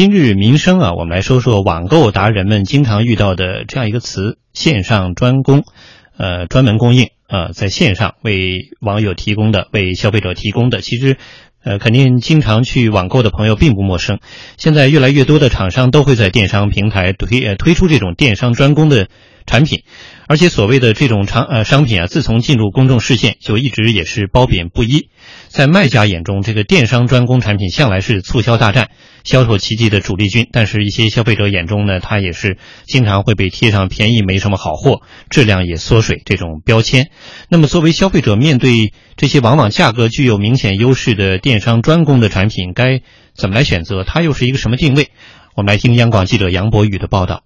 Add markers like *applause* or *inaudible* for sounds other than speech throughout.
今日民生啊，我们来说说网购达人们经常遇到的这样一个词——线上专供，呃，专门供应呃，在线上为网友提供的、为消费者提供的，其实。呃，肯定经常去网购的朋友并不陌生。现在越来越多的厂商都会在电商平台推呃推出这种电商专供的产品，而且所谓的这种产呃商品啊，自从进入公众视线，就一直也是褒贬不一。在卖家眼中，这个电商专供产品向来是促销大战、销售奇迹的主力军；但是，一些消费者眼中呢，它也是经常会被贴上便宜、没什么好货、质量也缩水这种标签。那么，作为消费者，面对这些往往价格具有明显优势的电商专供的产品，该怎么来选择？它又是一个什么定位？我们来听央广记者杨博宇的报道。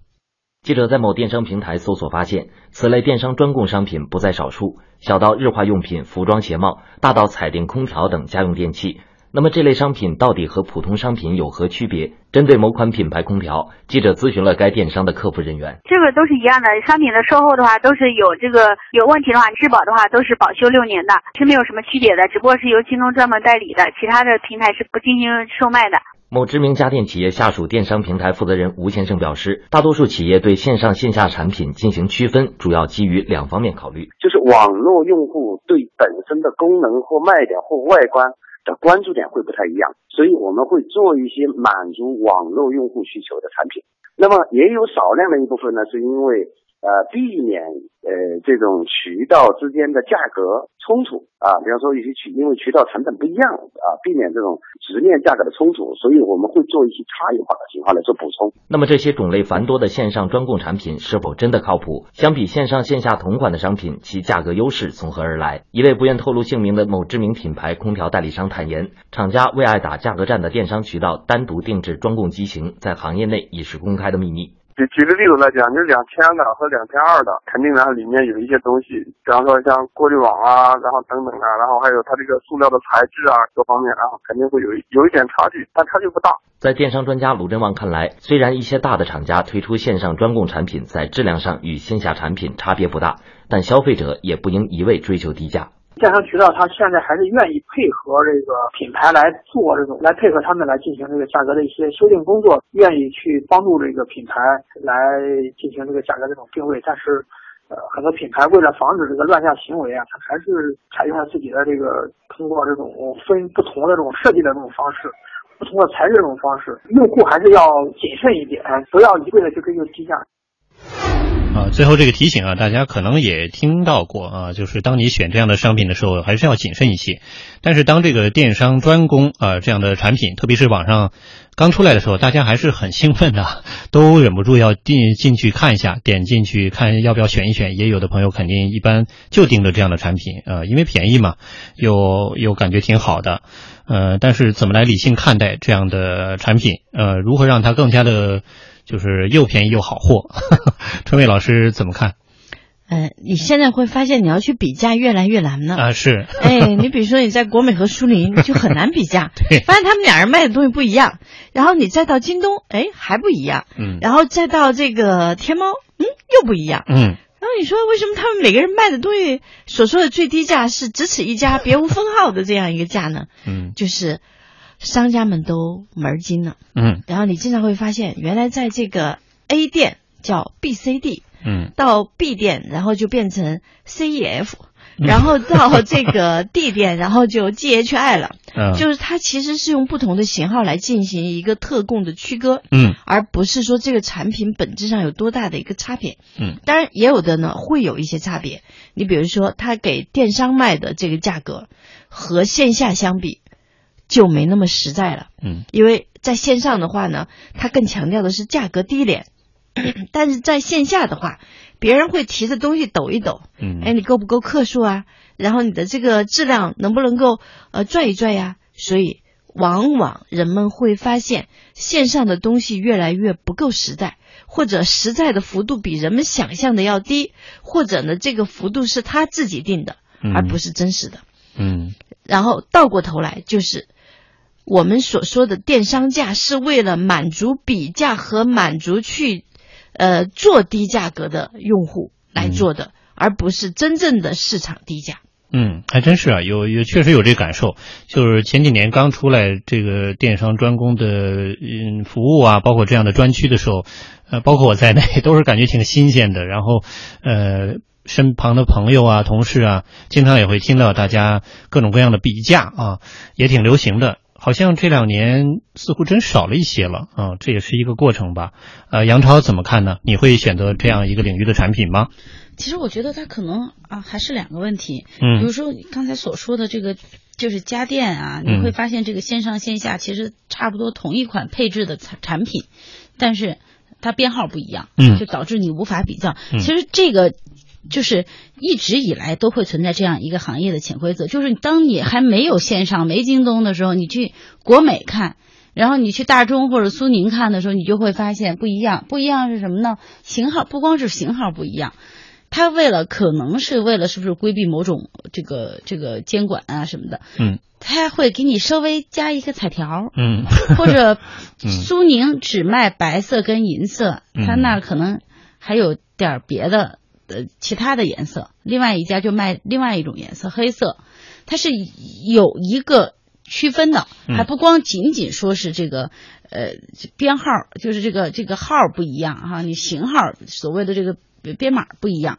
记者在某电商平台搜索发现，此类电商专供商品不在少数，小到日化用品、服装鞋帽，大到彩电、空调等家用电器。那么这类商品到底和普通商品有何区别？针对某款品牌空调，记者咨询了该电商的客服人员。这个都是一样的，商品的售后的话都是有这个有问题的话，质保的话都是保修六年的，是没有什么区别的，只不过是由京东专门代理的，其他的平台是不进行售卖的。某知名家电企业下属电商平台负责人吴先生表示，大多数企业对线上线下产品进行区分，主要基于两方面考虑，就是网络用户对本身的功能或卖点或外观的关注点会不太一样，所以我们会做一些满足网络用户需求的产品。那么也有少量的一部分呢，是因为。呃，避免呃这种渠道之间的价格冲突啊，比方说一些渠，因为渠道成本不一样啊，避免这种直面价格的冲突，所以我们会做一些差异化的情况来做补充。那么这些种类繁多的线上专供产品是否真的靠谱？相比线上线下同款的商品，其价格优势从何而来？一位不愿透露姓名的某知名品牌空调代理商坦言，厂家为爱打价格战的电商渠道单独定制专供机型，在行业内已是公开的秘密。举举个例子来讲，就是两千的和两千二的，肯定然后里面有一些东西，比方说像过滤网啊，然后等等啊，然后还有它这个塑料的材质啊，各方面啊，肯定会有有一点差距，但差距不大。在电商专家鲁振旺看来，虽然一些大的厂家推出线上专供产品，在质量上与线下产品差别不大，但消费者也不应一味追求低价。电商渠道，它现在还是愿意配合这个品牌来做这种，来配合他们来进行这个价格的一些修订工作，愿意去帮助这个品牌来进行这个价格这种定位。但是，呃，很多品牌为了防止这个乱价行为啊，它还是采用了自己的这个通过这种分不同的这种设计的这种方式，不同的材质这种方式，用户还是要谨慎一点，不要一味的去追求低价。啊，最后这个提醒啊，大家可能也听到过啊，就是当你选这样的商品的时候，还是要谨慎一些。但是当这个电商专供啊这样的产品，特别是网上刚出来的时候，大家还是很兴奋的，*laughs* 都忍不住要进进去看一下，点进去看要不要选一选。也有的朋友肯定一般就盯着这样的产品啊，因为便宜嘛，又又感觉挺好的。呃，但是怎么来理性看待这样的产品？呃，如何让它更加的？就是又便宜又好货，*laughs* 春伟老师怎么看？呃，你现在会发现你要去比价越来越难呢啊！是，哎，你比如说你在国美和苏宁就很难比价，*laughs* 发现他们俩人卖的东西不一样，然后你再到京东，哎，还不一样，嗯，然后再到这个天猫，嗯，又不一样，嗯，然后你说为什么他们每个人卖的东西所说的最低价是只此一家别无分号的这样一个价呢？嗯，就是。商家们都门儿精了，嗯，然后你经常会发现，原来在这个 A 店叫 BCD，嗯，到 B 店，然后就变成 CEF，然后到这个 *laughs* D 店，然后就 GHI 了，嗯，就是它其实是用不同的型号来进行一个特供的区割，嗯，而不是说这个产品本质上有多大的一个差别，嗯，当然也有的呢会有一些差别，你比如说他给电商卖的这个价格和线下相比。就没那么实在了，嗯，因为在线上的话呢，它更强调的是价格低廉，*clears throat* 但是在线下的话，别人会提着东西抖一抖，嗯，哎，你够不够克数啊？然后你的这个质量能不能够呃拽一拽呀？所以往往人们会发现线上的东西越来越不够实在，或者实在的幅度比人们想象的要低，或者呢这个幅度是他自己定的，而不是真实的，嗯，然后倒过头来就是。我们所说的电商价是为了满足比价和满足去，呃，做低价格的用户来做的，而不是真正的市场低价。嗯，还真是啊，有有确实有这感受，就是前几年刚出来这个电商专供的嗯服务啊，包括这样的专区的时候，呃，包括我在内 *laughs* 都是感觉挺新鲜的。然后，呃，身旁的朋友啊、同事啊，经常也会听到大家各种各样的比价啊，也挺流行的。好像这两年似乎真少了一些了啊，这也是一个过程吧。呃，杨超怎么看呢？你会选择这样一个领域的产品吗？其实我觉得它可能啊还是两个问题，嗯，比如说刚才所说的这个就是家电啊，你会发现这个线上线下其实差不多同一款配置的产产品，但是它编号不一样，嗯，就导致你无法比较。其实这个就是一直以来都会存在这样一个行业的潜规则，就是当你还没有线上没京东的时候，你去国美看，然后你去大中或者苏宁看的时候，你就会发现不一样，不一样是什么呢？型号不光是型号不一样。他为了可能是为了是不是规避某种这个这个监管啊什么的，嗯，他会给你稍微加一个彩条，嗯，或者 *laughs* 苏宁只卖白色跟银色，他那可能还有点别的呃其他的颜色，另外一家就卖另外一种颜色黑色，它是有一个区分的，还不光仅仅说是这个呃编号，就是这个这个号不一样哈，你型号所谓的这个。编码不一样，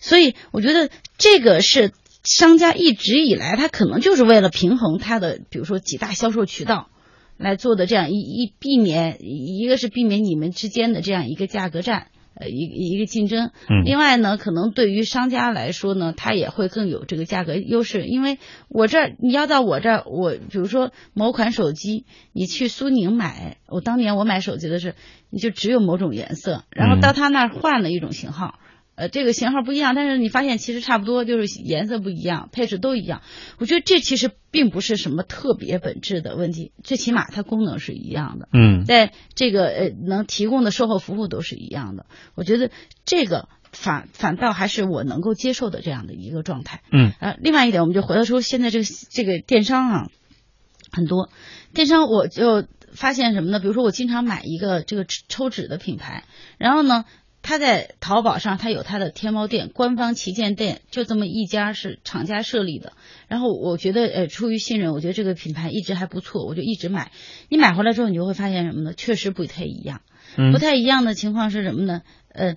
所以我觉得这个是商家一直以来他可能就是为了平衡他的，比如说几大销售渠道来做的这样一一避免，一个是避免你们之间的这样一个价格战。呃，一一个竞争，嗯，另外呢，可能对于商家来说呢，他也会更有这个价格优势，因为我这儿你要到我这儿，我比如说某款手机，你去苏宁买，我当年我买手机的是，你就只有某种颜色，然后到他那儿换了一种型号。呃，这个型号不一样，但是你发现其实差不多，就是颜色不一样，配置都一样。我觉得这其实并不是什么特别本质的问题，最起码它功能是一样的。嗯，在这个呃能提供的售后服务都是一样的。我觉得这个反反倒还是我能够接受的这样的一个状态。嗯，呃，另外一点，我们就回到说现在这个这个电商啊，很多电商我就发现什么呢？比如说我经常买一个这个抽纸的品牌，然后呢。他在淘宝上，他有他的天猫店，官方旗舰店就这么一家是厂家设立的。然后我觉得，呃，出于信任，我觉得这个品牌一直还不错，我就一直买。你买回来之后，你就会发现什么呢？确实不太一样。不太一样的情况是什么呢？呃。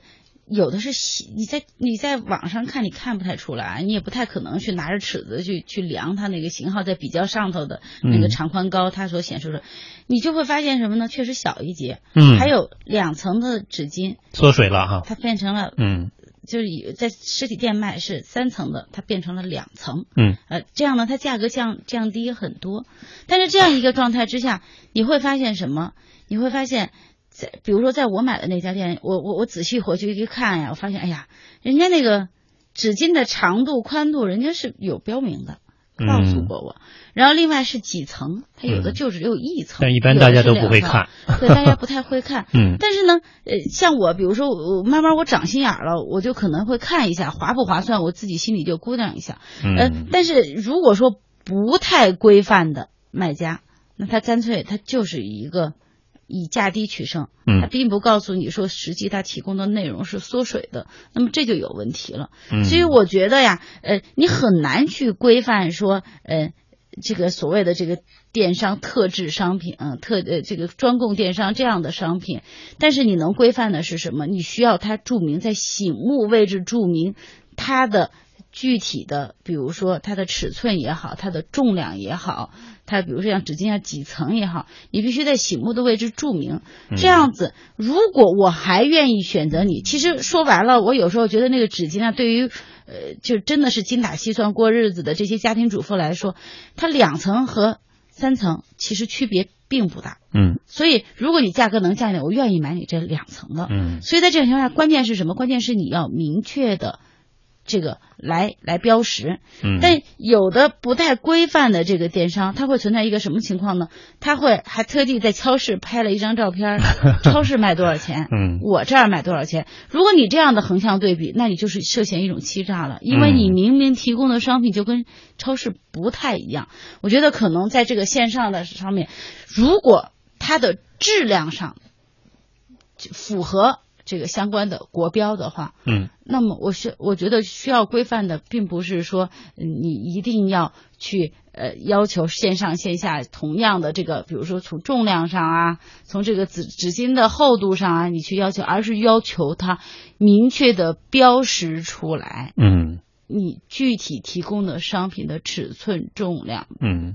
有的是细，你在你在网上看，你看不太出来，你也不太可能去拿着尺子去去量它那个型号，在比较上头的那个长宽高，它所显示的，你就会发现什么呢？确实小一截，嗯，还有两层的纸巾缩水了哈，它变成了，嗯，就是在实体店卖是三层的，它变成了两层，嗯，呃，这样呢，它价格降降低很多，但是这样一个状态之下，你会发现什么？你会发现。在比如说，在我买的那家店，我我我仔细回去一看呀，我发现，哎呀，人家那个纸巾的长度、宽度，人家是有标明的，告诉过我。然后另外是几层，它有的就只有一层。但一般大家都不会看，对，大家 *laughs* 不太会看。嗯。但是呢，呃，像我，比如说我慢慢我长心眼了，我就可能会看一下划不划算，我自己心里就估量一下。嗯。但是如果说不太规范的卖家，那他干脆他就是一个。以价低取胜，他并不告诉你说实际他提供的内容是缩水的，那么这就有问题了。所以我觉得呀，呃，你很难去规范说，呃，这个所谓的这个电商特制商品，嗯，特呃这个专供电商这样的商品，但是你能规范的是什么？你需要它注明在醒目位置注明它的。具体的，比如说它的尺寸也好，它的重量也好，它比如说像纸巾啊几层也好，你必须在醒目的位置注明。这样子，如果我还愿意选择你，其实说白了，我有时候觉得那个纸巾啊，对于呃，就真的是精打细算过日子的这些家庭主妇来说，它两层和三层其实区别并不大。嗯。所以，如果你价格能降一点，我愿意买你这两层的。嗯。所以在这种情况下，关键是什么？关键是你要明确的。这个来来标识，嗯，但有的不太规范的这个电商，它会存在一个什么情况呢？他会还特地在超市拍了一张照片，*laughs* 超市卖多少钱？嗯，我这儿卖多少钱？如果你这样的横向对比，那你就是涉嫌一种欺诈了，因为你明明提供的商品就跟超市不太一样。我觉得可能在这个线上的上面，如果它的质量上符合。这个相关的国标的话，嗯，那么我是我觉得需要规范的，并不是说你一定要去呃要求线上线下同样的这个，比如说从重量上啊，从这个纸纸巾的厚度上啊，你去要求，而是要求它明确的标识出来，嗯，你具体提供的商品的尺寸、重量，嗯。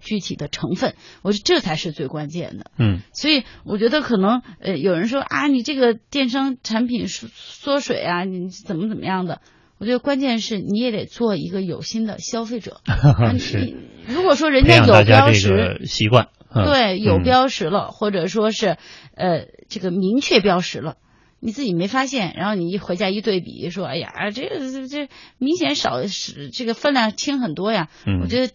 具体的成分，我觉得这才是最关键的。嗯，所以我觉得可能呃，有人说啊，你这个电商产品缩缩水啊，你怎么怎么样的？我觉得关键是你也得做一个有心的消费者。*laughs* 是，如果说人家有标识习惯，对，有标识了，或者说是呃这个明确标识了，你自己没发现，然后你一回家一对比，说哎呀，这个这这明显少是这个分量轻很多呀。嗯，我觉得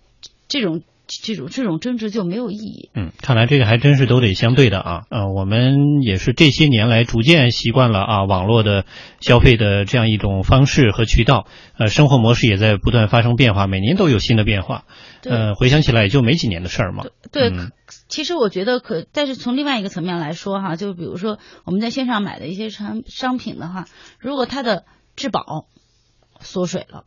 这种。这种这种争执就没有意义。嗯，看来这个还真是都得相对的啊。呃，我们也是这些年来逐渐习惯了啊网络的消费的这样一种方式和渠道。呃，生活模式也在不断发生变化，每年都有新的变化。呃，回想起来也就没几年的事儿嘛。对，其实我觉得可，但是从另外一个层面来说哈，就比如说我们在线上买的一些产商品的话，如果它的质保缩水了，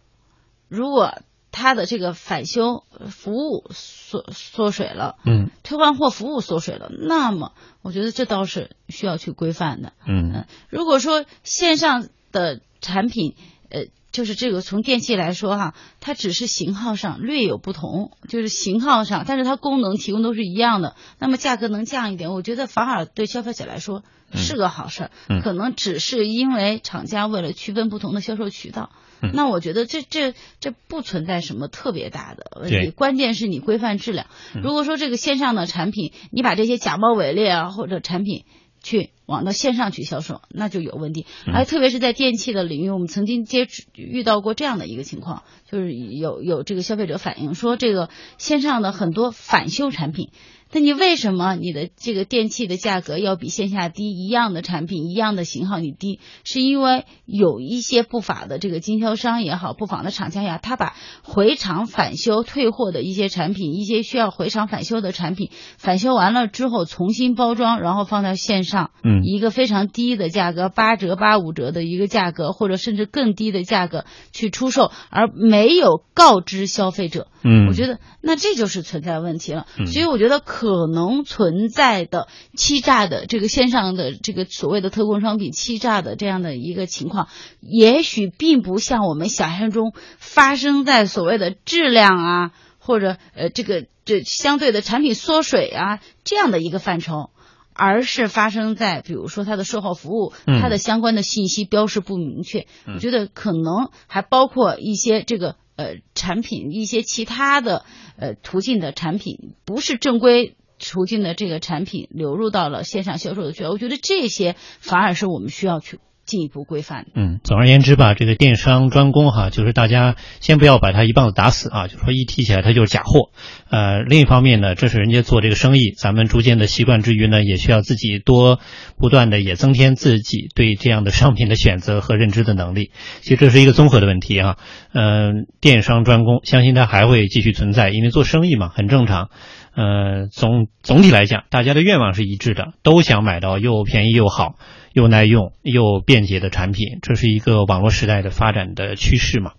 如果。它的这个返修服务缩缩水了，嗯，退换货服务缩水了，那么我觉得这倒是需要去规范的，嗯，如果说线上的产品，呃，就是这个从电器来说哈，它只是型号上略有不同，就是型号上，但是它功能提供都是一样的，那么价格能降一点，我觉得反而对消费者来说是个好事儿，可能只是因为厂家为了区分不同的销售渠道。那我觉得这这这不存在什么特别大的问题，关键是你规范质量。如果说这个线上的产品，你把这些假冒伪劣啊或者产品去往到线上去销售，那就有问题。而特别是在电器的领域，我们曾经接触遇到过这样的一个情况，就是有有这个消费者反映说，这个线上的很多返修产品。那你为什么你的这个电器的价格要比线下低？一样的产品，一样的型号，你低，是因为有一些不法的这个经销商也好，不法的厂家呀，他把回厂返修、退货的一些产品，一些需要回厂返修的产品，返修完了之后重新包装，然后放到线上，嗯，一个非常低的价格，八折、八五折的一个价格，或者甚至更低的价格去出售，而没有告知消费者，嗯，我觉得那这就是存在问题了。所以我觉得。可能存在的欺诈的这个线上的这个所谓的特供商品欺诈的这样的一个情况，也许并不像我们想象中发生在所谓的质量啊，或者呃这个这相对的产品缩水啊这样的一个范畴，而是发生在比如说它的售后服务，它的相关的信息标识不明确。我觉得可能还包括一些这个。呃，产品一些其他的呃途径的产品，不是正规途径的这个产品流入到了线上销售的渠道，我觉得这些反而是我们需要去。进一步规范。嗯，总而言之吧，这个电商专攻哈，就是大家先不要把它一棒子打死啊，就说一提起来它就是假货。呃，另一方面呢，这是人家做这个生意，咱们逐渐的习惯之余呢，也需要自己多不断的也增添自己对这样的商品的选择和认知的能力。其实这是一个综合的问题啊。嗯，电商专攻，相信它还会继续存在，因为做生意嘛，很正常。呃，总总体来讲，大家的愿望是一致的，都想买到又便宜又好。又耐用又便捷的产品，这是一个网络时代的发展的趋势嘛？